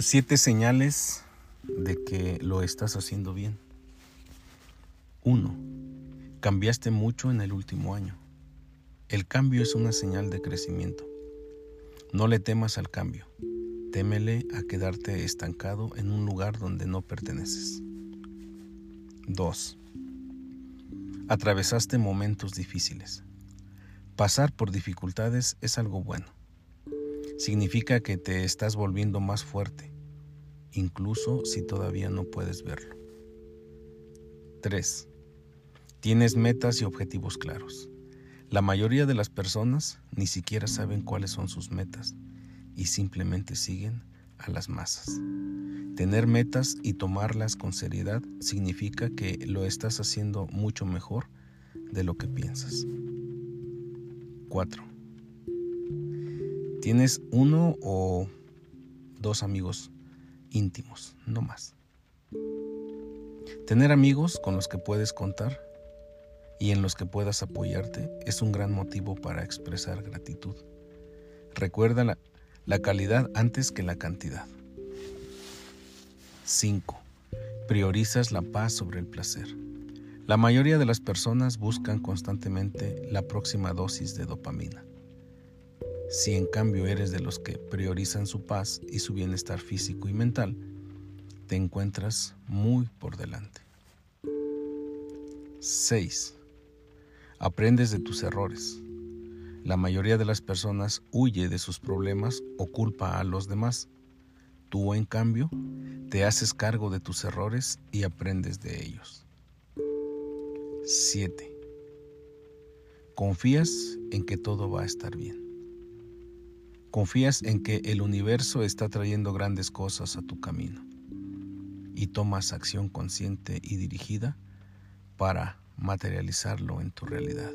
Siete señales de que lo estás haciendo bien. 1. Cambiaste mucho en el último año. El cambio es una señal de crecimiento. No le temas al cambio. Témele a quedarte estancado en un lugar donde no perteneces. 2. Atravesaste momentos difíciles. Pasar por dificultades es algo bueno significa que te estás volviendo más fuerte, incluso si todavía no puedes verlo. 3. Tienes metas y objetivos claros. La mayoría de las personas ni siquiera saben cuáles son sus metas y simplemente siguen a las masas. Tener metas y tomarlas con seriedad significa que lo estás haciendo mucho mejor de lo que piensas. 4. Tienes uno o dos amigos íntimos, no más. Tener amigos con los que puedes contar y en los que puedas apoyarte es un gran motivo para expresar gratitud. Recuerda la, calidad antes que la cantidad. 5. Priorizas la paz sobre el placer. La mayoría de las personas buscan constantemente la próxima dosis de dopamina. Si en cambio eres de los que priorizan su paz y su bienestar físico y mental, te encuentras muy por delante. 6. Aprendes de tus errores. La mayoría de las personas huye de sus problemas o culpa a los demás. Tú, en cambio, te haces cargo de tus errores y aprendes de ellos. 7. Confías en que todo va a estar bien. Confías en que el universo está trayendo grandes cosas a tu camino y tomas acción consciente y dirigida para materializarlo en tu realidad.